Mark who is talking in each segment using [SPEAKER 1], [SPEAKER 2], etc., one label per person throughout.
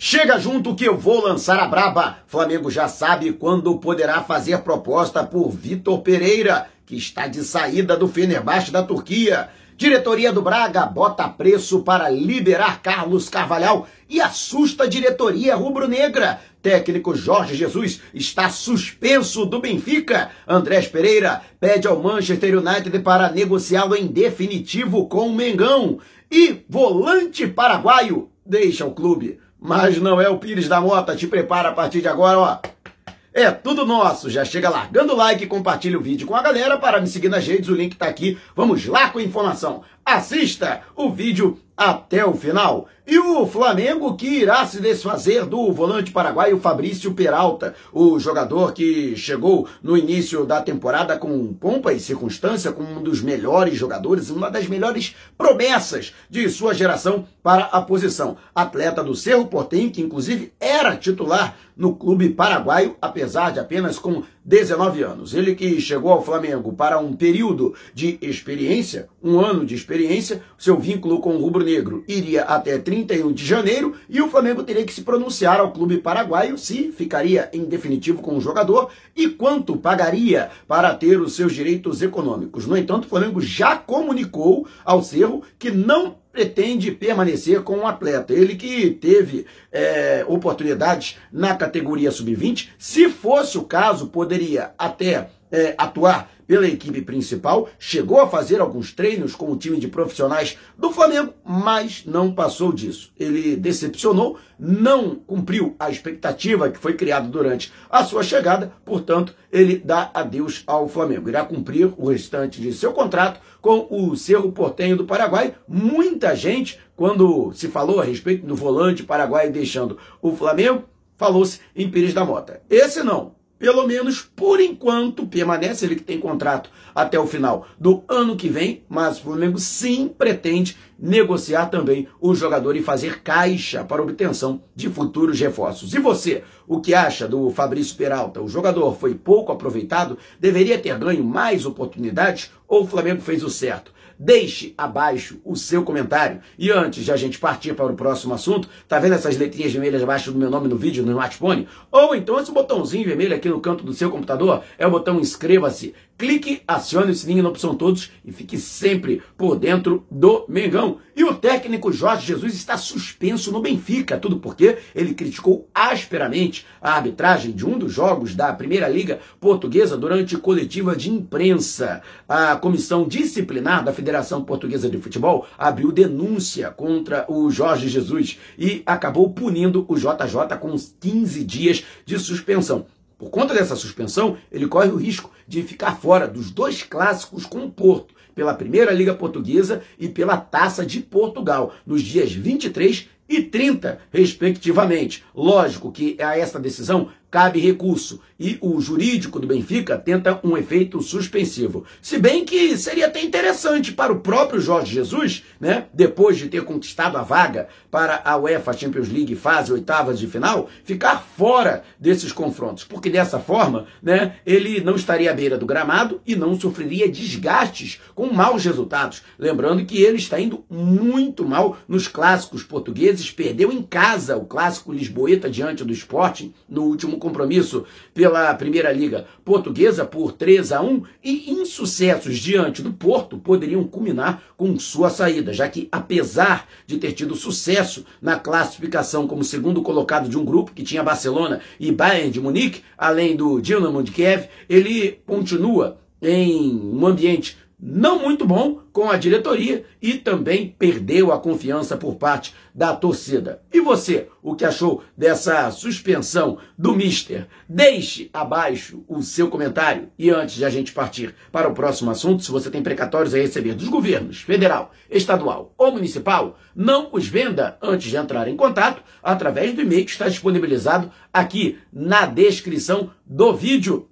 [SPEAKER 1] Chega junto que eu vou lançar a braba. Flamengo já sabe quando poderá fazer proposta por Vitor Pereira, que está de saída do Fenerbahçe da Turquia. Diretoria do Braga bota preço para liberar Carlos Carvalhal e assusta a diretoria rubro-negra. Técnico Jorge Jesus está suspenso do Benfica. Andrés Pereira pede ao Manchester United para negociá-lo em definitivo com o Mengão. E volante paraguaio deixa o clube. Mas não é o Pires da Mota. Te prepara a partir de agora, ó. É tudo nosso. Já chega largando o like compartilha o vídeo com a galera para me seguir nas redes. O link tá aqui. Vamos lá com a informação. Assista o vídeo até o final. E o Flamengo que irá se desfazer do volante paraguaio Fabrício Peralta, o jogador que chegou no início da temporada com pompa e circunstância como um dos melhores jogadores, uma das melhores promessas de sua geração para a posição. Atleta do Cerro Portem, que inclusive era titular no clube paraguaio, apesar de apenas com 19 anos. Ele que chegou ao Flamengo para um período de experiência, um ano de experiência, seu vínculo com o rubro-negro iria até 31 de janeiro e o Flamengo teria que se pronunciar ao clube paraguaio se ficaria em definitivo com o jogador e quanto pagaria para ter os seus direitos econômicos. No entanto, o Flamengo já comunicou ao Cerro que não pretende permanecer com o atleta. Ele que teve é, oportunidades na categoria sub-20, se fosse o caso, poderia até é, atuar pela equipe principal, chegou a fazer alguns treinos com o time de profissionais do Flamengo, mas não passou disso. Ele decepcionou, não cumpriu a expectativa que foi criada durante a sua chegada, portanto, ele dá adeus ao Flamengo. Irá cumprir o restante de seu contrato com o Cerro Portenho do Paraguai. Muita gente, quando se falou a respeito do volante paraguaio deixando o Flamengo, falou-se em Pires da Mota. Esse não pelo menos por enquanto, permanece ele que tem contrato até o final do ano que vem, mas o Flamengo sim pretende negociar também o jogador e fazer caixa para obtenção de futuros reforços. E você, o que acha do Fabrício Peralta? O jogador foi pouco aproveitado, deveria ter ganho mais oportunidades ou o Flamengo fez o certo? Deixe abaixo o seu comentário. E antes de a gente partir para o próximo assunto, tá vendo essas letrinhas vermelhas abaixo do meu nome no vídeo no smartphone? Ou então esse botãozinho vermelho aqui no canto do seu computador é o botão inscreva-se. Clique, acione o sininho na opção todos e fique sempre por dentro do Mengão. E o técnico Jorge Jesus está suspenso no Benfica, tudo porque ele criticou asperamente a arbitragem de um dos jogos da Primeira Liga Portuguesa durante coletiva de imprensa. A comissão disciplinar da Federação Portuguesa de Futebol abriu denúncia contra o Jorge Jesus e acabou punindo o JJ com 15 dias de suspensão. Por conta dessa suspensão, ele corre o risco de ficar fora dos dois clássicos com o Porto, pela Primeira Liga Portuguesa e pela Taça de Portugal, nos dias 23 e 30, respectivamente. Lógico que a essa decisão cabe recurso e o jurídico do Benfica tenta um efeito suspensivo. Se bem que seria até interessante para o próprio Jorge Jesus, né, depois de ter conquistado a vaga para a UEFA Champions League fase oitavas de final, ficar fora desses confrontos, porque dessa forma, né, ele não estaria à beira do gramado e não sofreria desgastes com maus resultados. Lembrando que ele está indo muito mal nos clássicos portugueses, perdeu em casa o clássico Lisboeta diante do Sporting no último compromisso pela Primeira Liga Portuguesa por 3 a 1 e insucessos diante do Porto poderiam culminar com sua saída, já que apesar de ter tido sucesso na classificação como segundo colocado de um grupo que tinha Barcelona e Bayern de Munique, além do Dinamo de Kiev, ele continua em um ambiente não muito bom com a diretoria e também perdeu a confiança por parte da torcida. E você, o que achou dessa suspensão do Mister? Deixe abaixo o seu comentário. E antes de a gente partir para o próximo assunto, se você tem precatórios a receber dos governos federal, estadual ou municipal, não os venda antes de entrar em contato através do e-mail que está disponibilizado aqui na descrição do vídeo.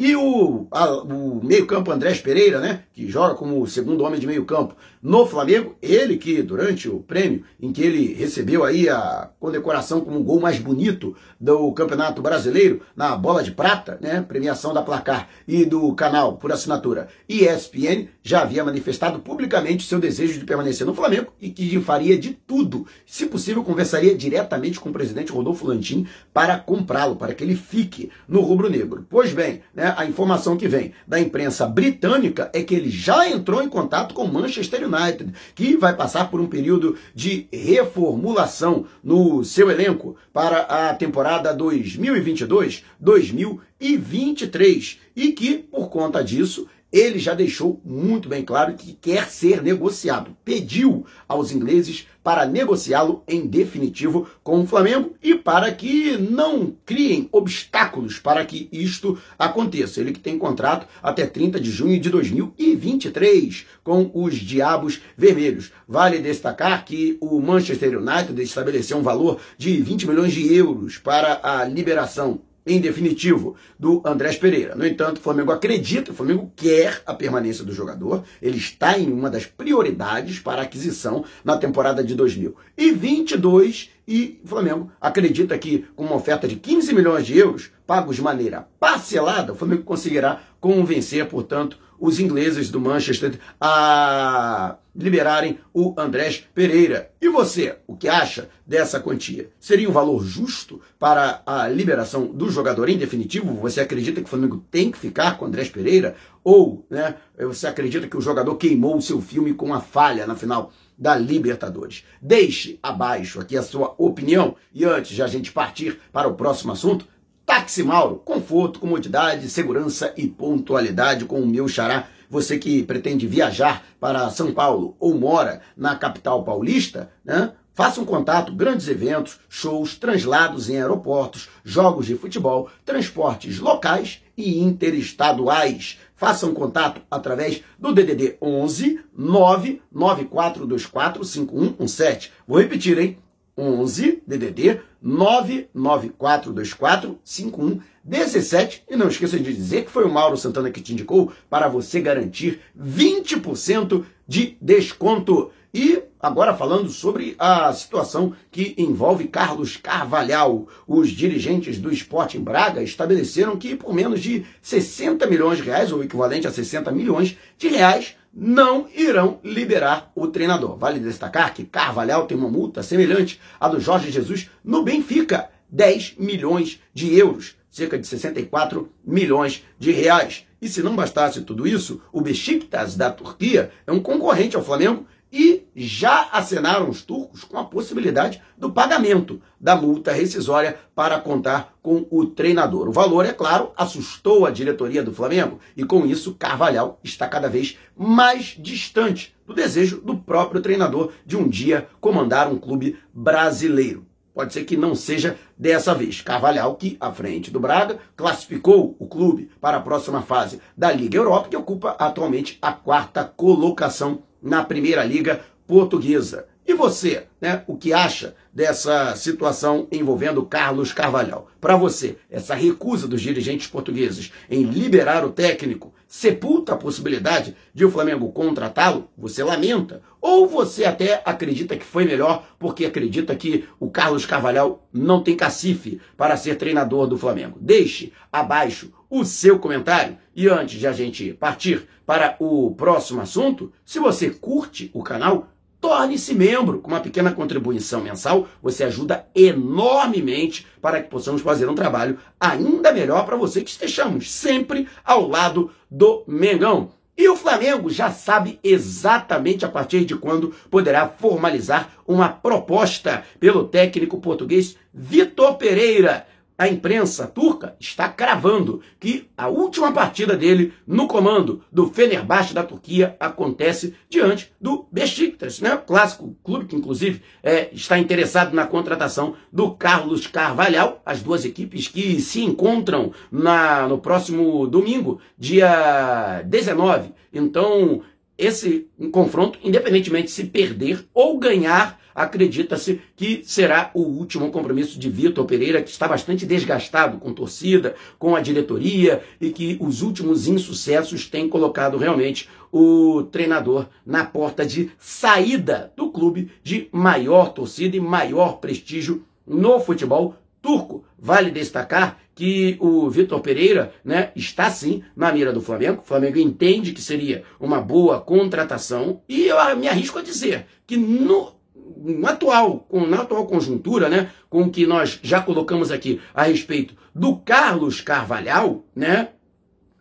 [SPEAKER 1] E o, o meio-campo Andrés Pereira, né? que joga como segundo homem de meio campo no Flamengo, ele que durante o prêmio em que ele recebeu aí a condecoração como o gol mais bonito do Campeonato Brasileiro na bola de prata, né, premiação da placar e do canal por assinatura ESPN, já havia manifestado publicamente seu desejo de permanecer no Flamengo e que faria de tudo, se possível conversaria diretamente com o presidente Rodolfo Lantim para comprá-lo, para que ele fique no rubro-negro. Pois bem, né, a informação que vem da imprensa britânica é que ele já entrou em contato com o Manchester United, que vai passar por um período de reformulação no seu elenco para a temporada 2022-2023 e que, por conta disso, ele já deixou muito bem claro que quer ser negociado. Pediu aos ingleses para negociá-lo em definitivo com o Flamengo e para que não criem obstáculos para que isto aconteça. Ele que tem contrato até 30 de junho de 2023 com os Diabos Vermelhos. Vale destacar que o Manchester United estabeleceu um valor de 20 milhões de euros para a liberação em definitivo, do Andrés Pereira. No entanto, o Flamengo acredita, o Flamengo quer a permanência do jogador, ele está em uma das prioridades para aquisição na temporada de 2022 e o Flamengo acredita que com uma oferta de 15 milhões de euros, pagos de maneira parcelada, o Flamengo conseguirá convencer, portanto, os ingleses do Manchester a liberarem o Andrés Pereira. E você, o que acha dessa quantia? Seria um valor justo para a liberação do jogador em definitivo? Você acredita que o Flamengo tem que ficar com o Andrés Pereira? Ou né, você acredita que o jogador queimou o seu filme com a falha na final da Libertadores? Deixe abaixo aqui a sua opinião. E antes de a gente partir para o próximo assunto, Táxi Mauro, conforto, comodidade, segurança e pontualidade com o meu xará. Você que pretende viajar para São Paulo ou mora na capital paulista, né? Faça um contato, grandes eventos, shows, translados em aeroportos, jogos de futebol, transportes locais e interestaduais. Faça um contato através do DDD 11 99424 5117. Vou repetir, hein? 11 DDD 99424 5117 e não esqueça de dizer que foi o Mauro Santana que te indicou para você garantir 20% de desconto. E agora falando sobre a situação que envolve Carlos Carvalhal. Os dirigentes do Esporte em Braga estabeleceram que por menos de 60 milhões de reais, ou equivalente a 60 milhões de reais, não irão liberar o treinador. Vale destacar que Carvalhal tem uma multa semelhante à do Jorge Jesus no Benfica, 10 milhões de euros, cerca de 64 milhões de reais. E se não bastasse tudo isso, o Besiktas da Turquia é um concorrente ao Flamengo e já acenaram os turcos com a possibilidade do pagamento da multa rescisória para contar com o treinador. O valor, é claro, assustou a diretoria do Flamengo e com isso Carvalhal está cada vez mais distante do desejo do próprio treinador de um dia comandar um clube brasileiro. Pode ser que não seja dessa vez. Carvalhal, que à frente do Braga, classificou o clube para a próxima fase da Liga Europa, que ocupa atualmente a quarta colocação na Primeira Liga Portuguesa. E você, né, o que acha dessa situação envolvendo Carlos Carvalhal? Para você, essa recusa dos dirigentes portugueses em liberar o técnico sepulta a possibilidade de o Flamengo contratá-lo? Você lamenta? Ou você até acredita que foi melhor porque acredita que o Carlos Carvalhal não tem cacife para ser treinador do Flamengo? Deixe abaixo o seu comentário. E antes de a gente partir para o próximo assunto, se você curte o canal, Torne-se membro com uma pequena contribuição mensal, você ajuda enormemente para que possamos fazer um trabalho ainda melhor para você que estejamos sempre ao lado do Mengão. E o Flamengo já sabe exatamente a partir de quando poderá formalizar uma proposta pelo técnico português Vitor Pereira a imprensa turca está cravando que a última partida dele no comando do Fenerbahçe da Turquia acontece diante do Besiktas, né? clássico clube que inclusive é, está interessado na contratação do Carlos Carvalhal, as duas equipes que se encontram na, no próximo domingo, dia 19. Então, esse confronto, independentemente se perder ou ganhar, acredita-se que será o último compromisso de Vitor Pereira, que está bastante desgastado com torcida, com a diretoria e que os últimos insucessos têm colocado realmente o treinador na porta de saída do clube de maior torcida e maior prestígio no futebol turco. Vale destacar que o Vitor Pereira né, está sim na mira do Flamengo. O Flamengo entende que seria uma boa contratação e eu me arrisco a dizer que no, na atual, na atual conjuntura, né, com o que nós já colocamos aqui a respeito do Carlos Carvalhal, né,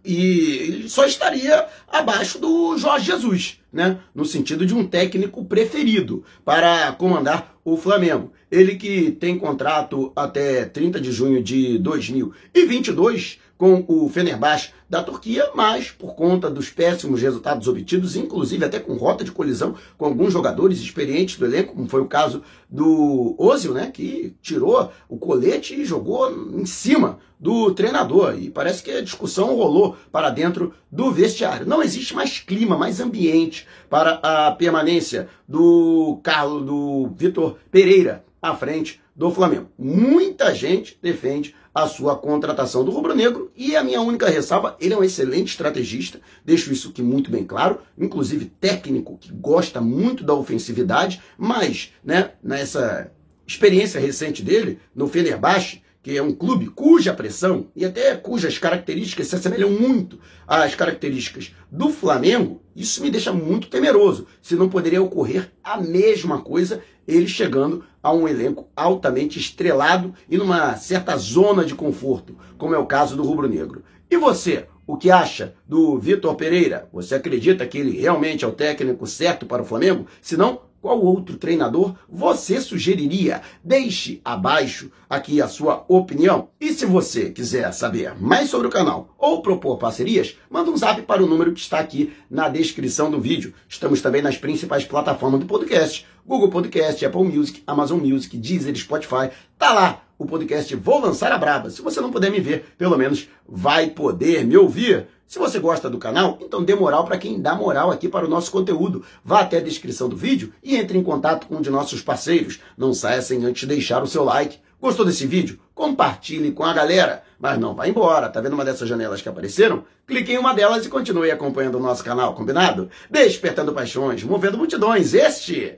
[SPEAKER 1] e só estaria abaixo do Jorge Jesus, né? No sentido de um técnico preferido para comandar o Flamengo. Ele que tem contrato até 30 de junho de 2022 com o Fenerbahçe da Turquia, mas por conta dos péssimos resultados obtidos, inclusive até com rota de colisão com alguns jogadores experientes do elenco, como foi o caso do Ozil, né, que tirou o colete e jogou em cima do treinador. E parece que a discussão rolou para dentro do vestiário. Não existe mais clima, mais ambiente para a permanência do Carlos, do Vitor Pereira à frente do Flamengo. Muita gente defende a sua contratação do Rubro Negro e a minha única ressalva, ele é um excelente estrategista, deixo isso aqui muito bem claro, inclusive técnico que gosta muito da ofensividade, mas, né, nessa experiência recente dele no Fenerbahçe, que é um clube cuja pressão e até cujas características se assemelham muito às características do Flamengo, isso me deixa muito temeroso. Se não poderia ocorrer a mesma coisa, ele chegando a um elenco altamente estrelado e numa certa zona de conforto, como é o caso do Rubro Negro. E você, o que acha do Vitor Pereira? Você acredita que ele realmente é o técnico certo para o Flamengo? Se não, qual outro treinador você sugeriria? Deixe abaixo aqui a sua opinião. E se você quiser saber mais sobre o canal ou propor parcerias, manda um zap para o número que está aqui na descrição do vídeo. Estamos também nas principais plataformas do podcast: Google Podcast, Apple Music, Amazon Music, Deezer, Spotify. Tá lá o podcast Vou Lançar a Braba. Se você não puder me ver, pelo menos vai poder me ouvir. Se você gosta do canal, então dê moral para quem dá moral aqui para o nosso conteúdo. Vá até a descrição do vídeo e entre em contato com um de nossos parceiros. Não saia sem antes deixar o seu like. Gostou desse vídeo? Compartilhe com a galera. Mas não vá embora, tá vendo uma dessas janelas que apareceram? Clique em uma delas e continue acompanhando o nosso canal, combinado? Despertando paixões, movendo multidões. Este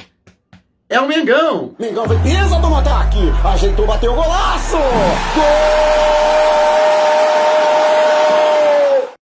[SPEAKER 1] é o Mengão.
[SPEAKER 2] Mengão fez pisa do ataque, ajeitou, bateu o golaço! Gol!